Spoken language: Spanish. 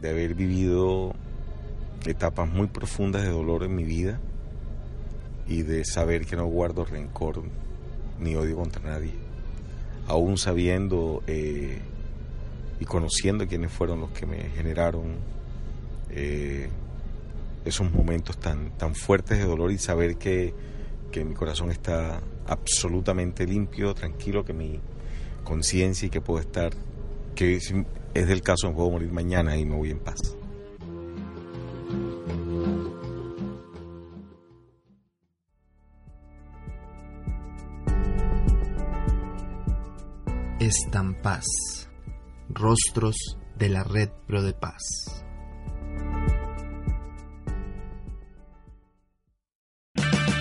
De haber vivido etapas muy profundas de dolor en mi vida y de saber que no guardo rencor ni odio contra nadie, aún sabiendo eh, y conociendo quiénes fueron los que me generaron eh, esos momentos tan, tan fuertes de dolor y saber que, que mi corazón está absolutamente limpio, tranquilo, que mi conciencia y que puedo estar, que es del caso, me puedo morir mañana y me voy en paz. Estampas. Rostros de la Red Pro de Paz.